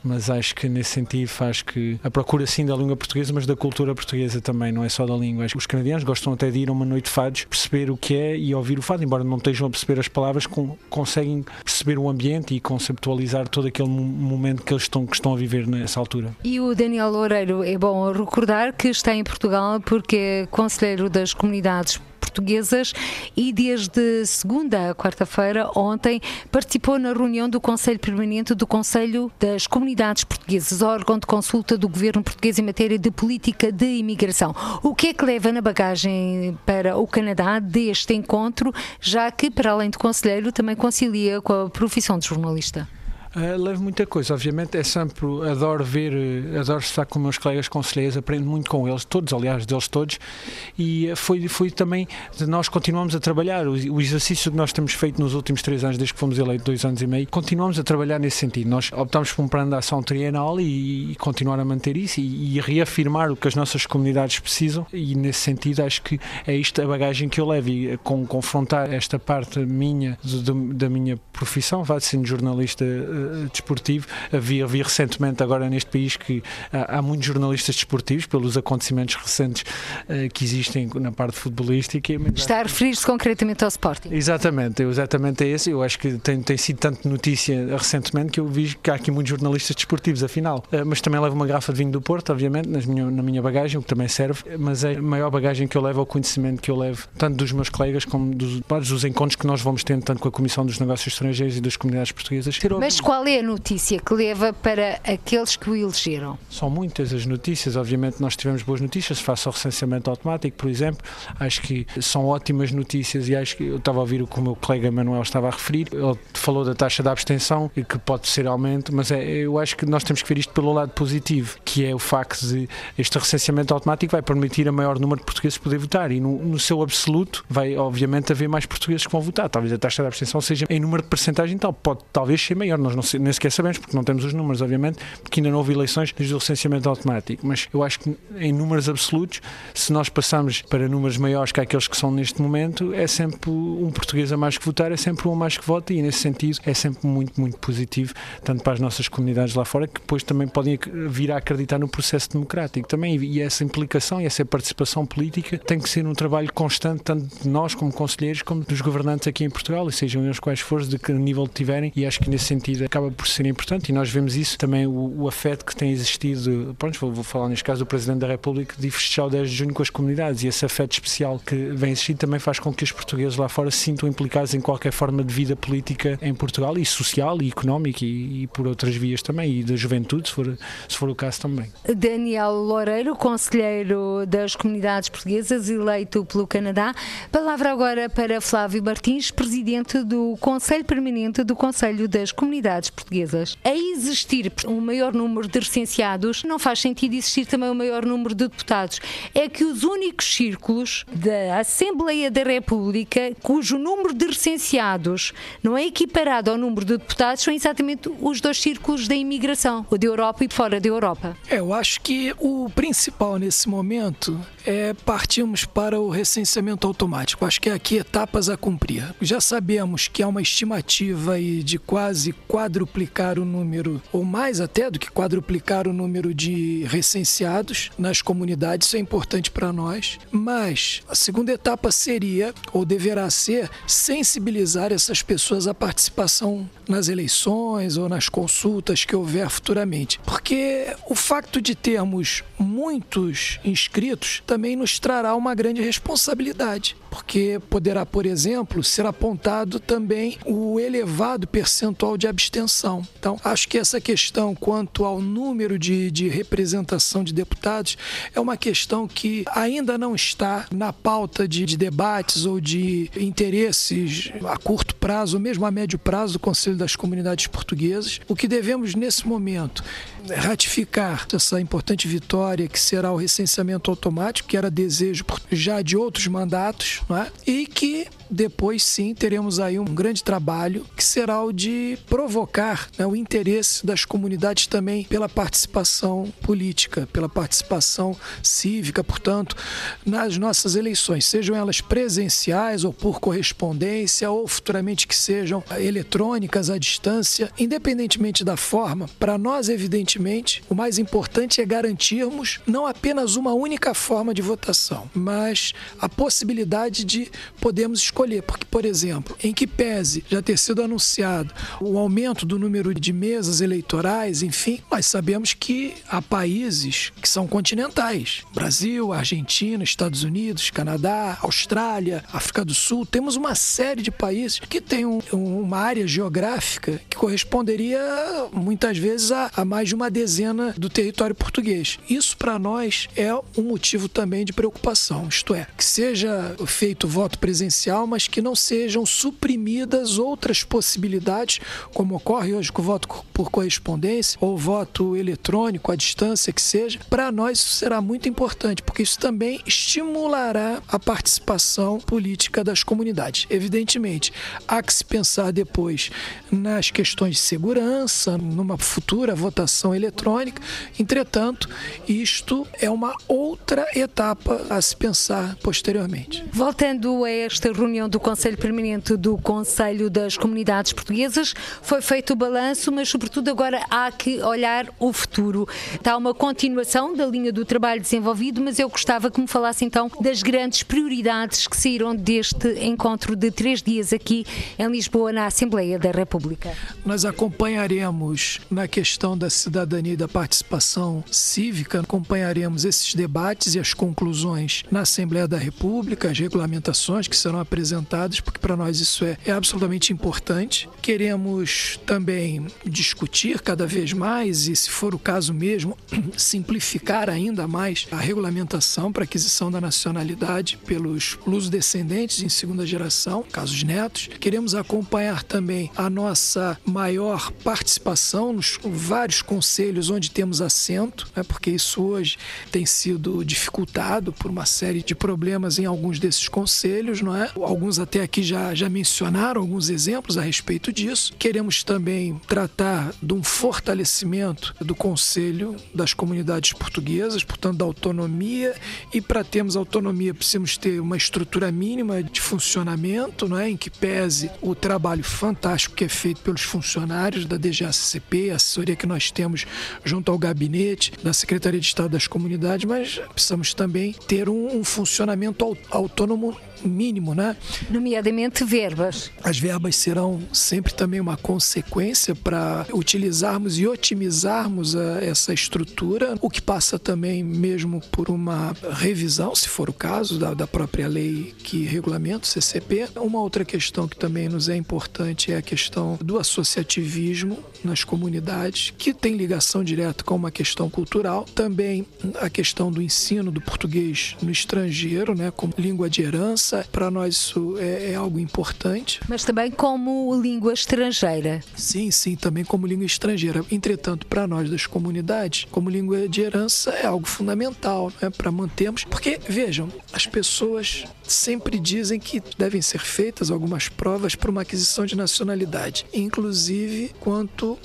mas acho que nesse sentido faz que a procura sim da língua portuguesa, mas da cultura portuguesa também, não é só da língua. Os canadianos gostam até de ir a uma noite de fados, perceber o que é e ouvir o fado, embora não estejam a perceber as palavras, com, conseguem perceber o ambiente e conceptualizar todo aquele momento que eles estão, que estão a viver nessa altura.
E o Daniel Loureiro, é bom recordar que está em Portugal porque é conselheiro das comunidades portuguesas e desde segunda a quarta-feira, ontem, participou na reunião do Conselho Permanente do Conselho das Comunidades Portuguesas, órgão de consulta do governo português em matéria de política de imigração. O que é que leva na bagagem para o Canadá deste encontro, já que, para além de conselheiro, também concilia com a profissão de jornalista?
Uh, levo muita coisa, obviamente é sempre, adoro ver, uh, adoro estar com meus colegas conselheiros, aprendo muito com eles, todos, aliás, deles todos, e uh, foi, foi também, nós continuamos a trabalhar, o, o, exercício que nós temos feito nos últimos três anos, desde que fomos eleitos, dois anos e meio, continuamos a trabalhar nesse sentido, nós optamos por um plano de ação trienal e, e continuar a manter isso e, e, reafirmar o que as nossas comunidades precisam e nesse sentido acho que é isto a bagagem que eu levo e com, confrontar esta parte minha, de, da minha profissão, vá sendo jornalista desportivo. Havia, havia recentemente, agora neste país, que há, há muitos jornalistas desportivos, pelos acontecimentos recentes uh, que existem na parte futebolística.
Está a referir-se concretamente ao Sporting.
Exatamente, exatamente é esse. Eu acho que tem, tem sido tanto notícia recentemente que eu vi que há aqui muitos jornalistas desportivos, afinal. Uh, mas também levo uma garrafa de vinho do Porto, obviamente, nas minha, na minha bagagem, o que também serve. Mas é a maior bagagem que eu levo é o conhecimento que eu levo, tanto dos meus colegas como dos, dos encontros que nós vamos tendo, tanto com a Comissão dos Negócios Estrangeiros e das comunidades portuguesas.
Mas qual qual é a notícia que leva para aqueles que o elegeram?
São muitas as notícias, obviamente nós tivemos boas notícias. Face ao recenseamento automático, por exemplo, acho que são ótimas notícias e acho que eu estava a ouvir o que o meu colega Manuel estava a referir, ele falou da taxa de abstenção e que pode ser aumento, mas é, eu acho que nós temos que ver isto pelo lado positivo, que é o facto de este recenseamento automático vai permitir a maior número de portugueses poder votar e no, no seu absoluto vai obviamente haver mais portugueses que vão votar, talvez a taxa de abstenção seja em número de percentagem tal, pode talvez ser maior, nós não, nem sequer sabemos porque não temos os números obviamente, porque ainda não houve eleições desde o recenseamento automático, mas eu acho que em números absolutos, se nós passamos para números maiores que aqueles que são neste momento, é sempre um português a mais que votar, é sempre um a mais que vota e nesse sentido é sempre muito, muito positivo, tanto para as nossas comunidades lá fora, que depois também podem vir a acreditar no processo democrático. Também e essa implicação e essa participação política tem que ser um trabalho constante, tanto de nós como conselheiros, como dos governantes aqui em Portugal, e sejam eles quais forem, de que nível tiverem, e acho que nesse sentido acaba por ser importante e nós vemos isso também o, o afeto que tem existido, pronto, vou, vou falar neste caso do Presidente da República, de festejar o 10 de junho com as comunidades e esse afeto especial que vem existindo também faz com que os portugueses lá fora se sintam implicados em qualquer forma de vida política em Portugal e social e económica e, e por outras vias também e da juventude, se for, se for o caso também.
Daniel Loureiro, Conselheiro das Comunidades Portuguesas, eleito pelo Canadá. Palavra agora para Flávio Martins, Presidente do Conselho Permanente do Conselho das Comunidades Portuguesas. A existir um maior número de recenseados, não faz sentido existir também um maior número de deputados. É que os únicos círculos da Assembleia da República cujo número de recenseados não é equiparado ao número de deputados são exatamente os dois círculos da imigração, o da Europa e fora da Europa.
É, eu acho que o principal nesse momento é partirmos para o recenseamento automático. Acho que é aqui etapas a cumprir. Já sabemos que há uma estimativa de quase quadruplicar o número, ou mais até do que quadruplicar o número de recenseados nas comunidades. Isso é importante para nós. Mas a segunda etapa seria, ou deverá ser, sensibilizar essas pessoas à participação nas eleições ou nas consultas que houver futuramente. Porque o facto de termos muitos inscritos também nos trará uma grande responsabilidade, porque poderá, por exemplo, ser apontado também o elevado percentual de abstenção. Então, acho que essa questão quanto ao número de, de representação de deputados é uma questão que ainda não está na pauta de, de debates ou de interesses a curto prazo, ou mesmo a médio prazo do Conselho das Comunidades Portuguesas. O que devemos nesse momento ratificar essa importante vitória que será o recenseamento automático, que era desejo já de outros mandatos, é? e que depois sim teremos aí um grande trabalho que será o de provocar né, o interesse das comunidades também pela participação política, pela participação cívica, portanto, nas nossas eleições, sejam elas presenciais ou por correspondência ou futuramente que sejam eletrônicas à distância, independentemente da forma, para nós evidentemente o mais importante é garantirmos não apenas uma única forma de votação, mas a possibilidade de podermos escolher porque, por exemplo, em que pese já ter sido anunciado o aumento do número de mesas eleitorais, enfim, nós sabemos que há países que são continentais: Brasil, Argentina, Estados Unidos, Canadá, Austrália, África do Sul. Temos uma série de países que têm um, uma área geográfica que corresponderia muitas vezes a, a mais de uma dezena do território português. Isso para nós é um motivo também de preocupação, isto é, que seja feito voto presencial, mas que não sejam suprimidas outras possibilidades, como ocorre hoje com o voto por correspondência ou voto eletrônico à distância que seja. Para nós isso será muito importante, porque isso também estimulará a participação política das comunidades. Evidentemente, há que se pensar depois nas questões de segurança, numa futura votação eletrônica. Entretanto, isto é uma outra etapa a se pensar posteriormente.
Voltando a esta reunião reunião do Conselho Permanente do Conselho das Comunidades Portuguesas. Foi feito o balanço, mas, sobretudo, agora há que olhar o futuro. Está uma continuação da linha do trabalho desenvolvido, mas eu gostava que me falasse então das grandes prioridades que saíram deste encontro de três dias aqui em Lisboa, na Assembleia da República.
Nós acompanharemos na questão da cidadania e da participação cívica. Acompanharemos esses debates e as conclusões na Assembleia da República, as regulamentações que serão apresentadas, porque para nós isso é, é absolutamente importante. Queremos também discutir cada vez mais e, se for o caso mesmo, *clears throat* simplificar ainda mais a regulamentação para aquisição da nacionalidade pelos luso-descendentes em segunda geração, casos netos. Queremos acompanhar também a nossa maior participação nos vários conselhos onde temos assento, né, porque isso hoje tem sido dificultado por uma série de problemas em alguns desses conselhos, não é? Alguns até aqui já, já mencionaram alguns exemplos a respeito disso. Queremos também tratar de um fortalecimento do Conselho das Comunidades Portuguesas, portanto, da autonomia, e para termos autonomia precisamos ter uma estrutura mínima de funcionamento, não é? em que pese o trabalho fantástico que é feito pelos funcionários da DGACCP, a assessoria que nós temos junto ao gabinete da Secretaria de Estado das Comunidades, mas precisamos também ter um, um funcionamento autônomo mínimo, né?
Nomeadamente verbas.
As verbas serão sempre também uma consequência para utilizarmos e otimizarmos a, essa estrutura, o que passa também mesmo por uma revisão, se for o caso, da, da própria lei que regulamenta o CCP. Uma outra questão que também nos é importante é a questão do associativismo nas comunidades, que tem ligação direta com uma questão cultural. Também a questão do ensino do português no estrangeiro, né, como língua de herança para nós isso é, é, algo importante.
Mas também como língua estrangeira.
Sim, sim, também como língua estrangeira. Entretanto, para nós das comunidades, como língua de herança é algo fundamental né, para mantermos. Porque, vejam, as pessoas sempre dizem que devem ser feitas algumas provas para uma aquisição de nacionalidade, inclusive quanto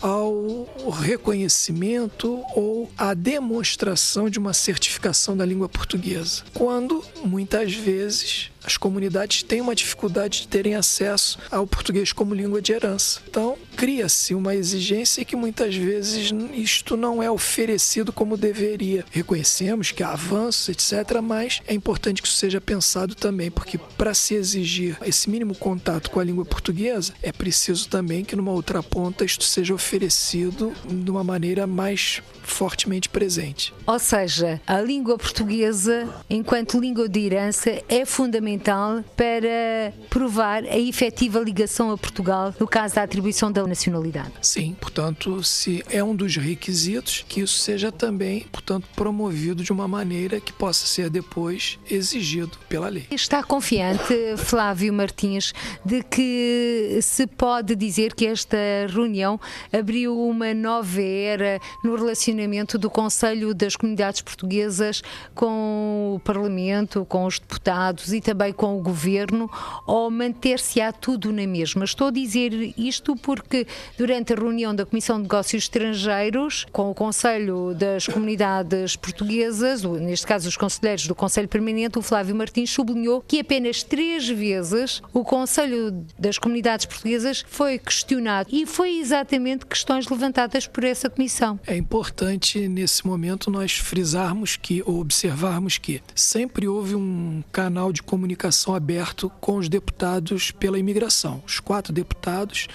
ao reconhecimento ou à demonstração de uma certificação da língua portuguesa. Quando, muitas vezes, as comunidades têm uma dificuldade de terem acesso ao português como língua de herança. Então, cria-se uma exigência que muitas vezes isto não é oferecido como deveria. Reconhecemos que há avanços, etc., mas é importante que isso seja pensado também, porque para se exigir esse mínimo contato com a língua portuguesa, é preciso também que numa outra ponta isto seja oferecido de uma maneira mais fortemente presente.
Ou seja, a língua portuguesa, enquanto língua de herança, é fundamental para provar a efetiva ligação a Portugal no caso da atribuição da nacionalidade.
Sim, portanto, se é um dos requisitos que isso seja também, portanto, promovido de uma maneira que possa ser depois exigido pela lei.
Está confiante, Flávio Martins, de que se pode dizer que esta reunião abriu uma nova era no relacionamento do Conselho das Comunidades Portuguesas com o Parlamento, com os deputados e também com o Governo, ou manter-se-á tudo na mesma? Estou a dizer isto porque durante a reunião da Comissão de Negócios Estrangeiros, com o Conselho das Comunidades Portuguesas, neste caso os conselheiros do Conselho Permanente, o Flávio Martins sublinhou que apenas três vezes o Conselho das Comunidades Portuguesas foi questionado e foi exatamente questões levantadas por essa comissão.
É importante nesse momento nós frisarmos que, ou observarmos que, sempre houve um canal de comunicação aberto com os deputados pela imigração. Os quatro deputados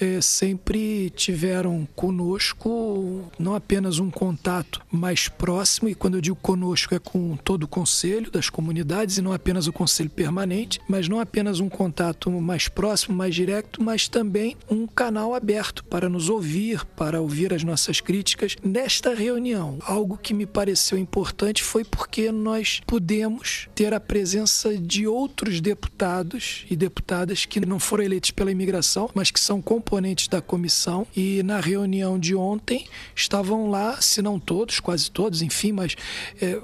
eh, sempre tiveram conosco não apenas um contato mais próximo, e quando eu digo conosco é com todo o conselho das comunidades e não apenas o conselho permanente, mas não apenas um contato mais próximo, mais direto, mas também um canal aberto para nos ouvir, para ouvir as nossas críticas. Nesta reunião, algo que me pareceu importante foi porque nós pudemos ter a presença de outros deputados e deputadas que não foram eleitos pela imigração, mas que são componentes da comissão e na reunião de ontem estavam lá, se não todos, quase todos, enfim, mas é,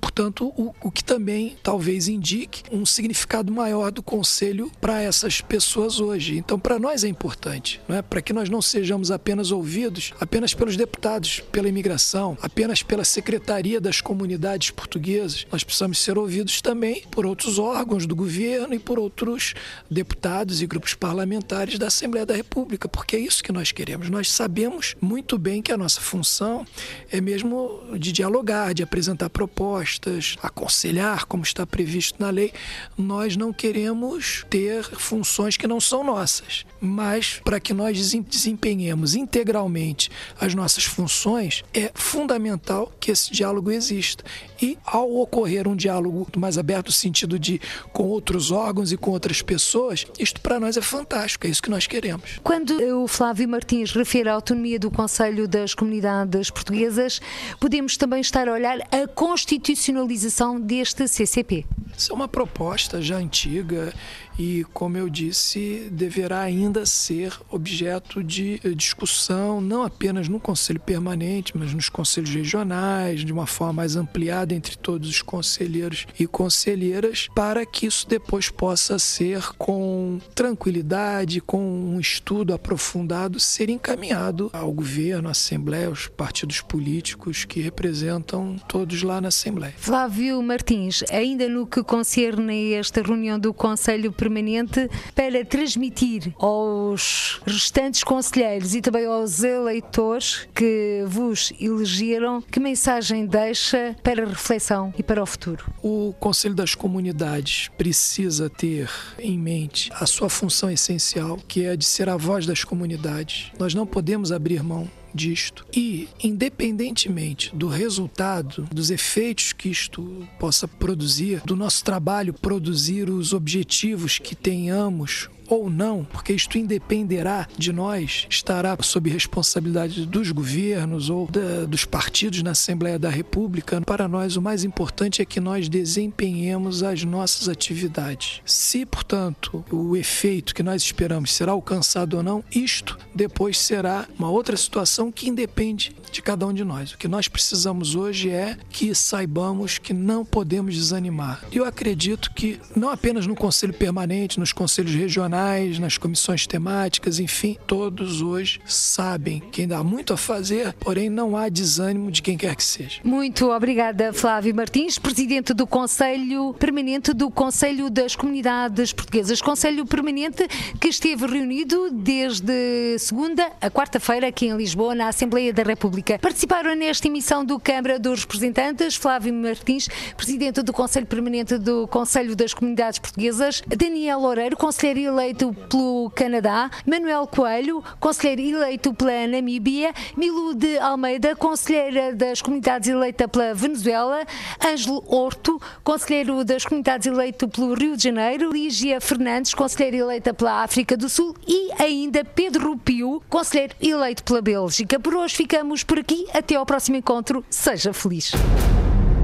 portanto o, o que também talvez indique um significado maior do conselho para essas pessoas hoje. Então para nós é importante, não é? Para que nós não sejamos apenas ouvidos apenas pelos deputados, pela imigração, apenas pela secretaria das comunidades portuguesas. Nós precisamos ser ouvidos também por outros órgãos órgãos do governo e por outros deputados e grupos parlamentares da Assembleia da República, porque é isso que nós queremos. Nós sabemos muito bem que a nossa função é mesmo de dialogar, de apresentar propostas, aconselhar, como está previsto na lei. Nós não queremos ter funções que não são nossas, mas para que nós desempenhemos integralmente as nossas funções, é fundamental que esse diálogo exista. E ao ocorrer um diálogo mais aberto no sentido de com outros órgãos e com outras pessoas, isto para nós é fantástico, é isso que nós queremos.
Quando o Flávio Martins refere à autonomia do Conselho das Comunidades Portuguesas, podemos também estar a olhar a constitucionalização deste CCP.
Isso é uma proposta já antiga e, como eu disse, deverá ainda ser objeto de eh, discussão, não apenas no Conselho Permanente, mas nos conselhos regionais, de uma forma mais ampliada entre todos os conselheiros e conselheiras, para que isso depois possa ser, com tranquilidade, com um estudo aprofundado, ser encaminhado ao governo, à Assembleia, aos partidos políticos que representam todos lá na Assembleia.
Flávio Martins, ainda no que concerne esta reunião do Conselho Permanente, permanente para transmitir aos restantes conselheiros e também aos eleitores que vos elegeram que mensagem deixa para reflexão e para o futuro?
O Conselho das Comunidades precisa ter em mente a sua função essencial, que é a de ser a voz das comunidades. Nós não podemos abrir mão disto. E, independentemente do resultado, dos efeitos que isto possa produzir, do nosso trabalho produzir os objetivos que tenhamos ou não, porque isto independerá de nós, estará sob responsabilidade dos governos ou da, dos partidos na Assembleia da República. Para nós, o mais importante é que nós desempenhemos as nossas atividades. Se, portanto, o efeito que nós esperamos será alcançado ou não, isto depois será uma outra situação que independe de cada um de nós. O que nós precisamos hoje é que saibamos que não podemos desanimar. Eu acredito que não apenas no Conselho Permanente, nos conselhos regionais, nas comissões temáticas, enfim, todos hoje sabem que ainda há muito a fazer, porém não há desânimo de quem quer que seja.
Muito obrigada, Flávio Martins, presidente do Conselho Permanente do Conselho das Comunidades Portuguesas. Conselho Permanente que esteve reunido desde segunda a quarta-feira aqui em Lisboa, na Assembleia da. República. Participaram nesta emissão do Câmara dos Representantes Flávio Martins, Presidente do Conselho Permanente do Conselho das Comunidades Portuguesas, Daniel Loureiro, Conselheiro eleito pelo Canadá, Manuel Coelho, Conselheiro eleito pela Namíbia, Milu de Almeida, Conselheira das Comunidades eleita pela Venezuela, Ângelo Horto, Conselheiro das Comunidades eleito pelo Rio de Janeiro, Lígia Fernandes, Conselheira eleita pela África do Sul e ainda Pedro Rupio, Conselheiro eleito pela Bélgica. Por hoje ficamos por aqui. Até ao próximo encontro. Seja feliz.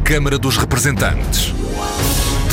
Câmara dos Representantes.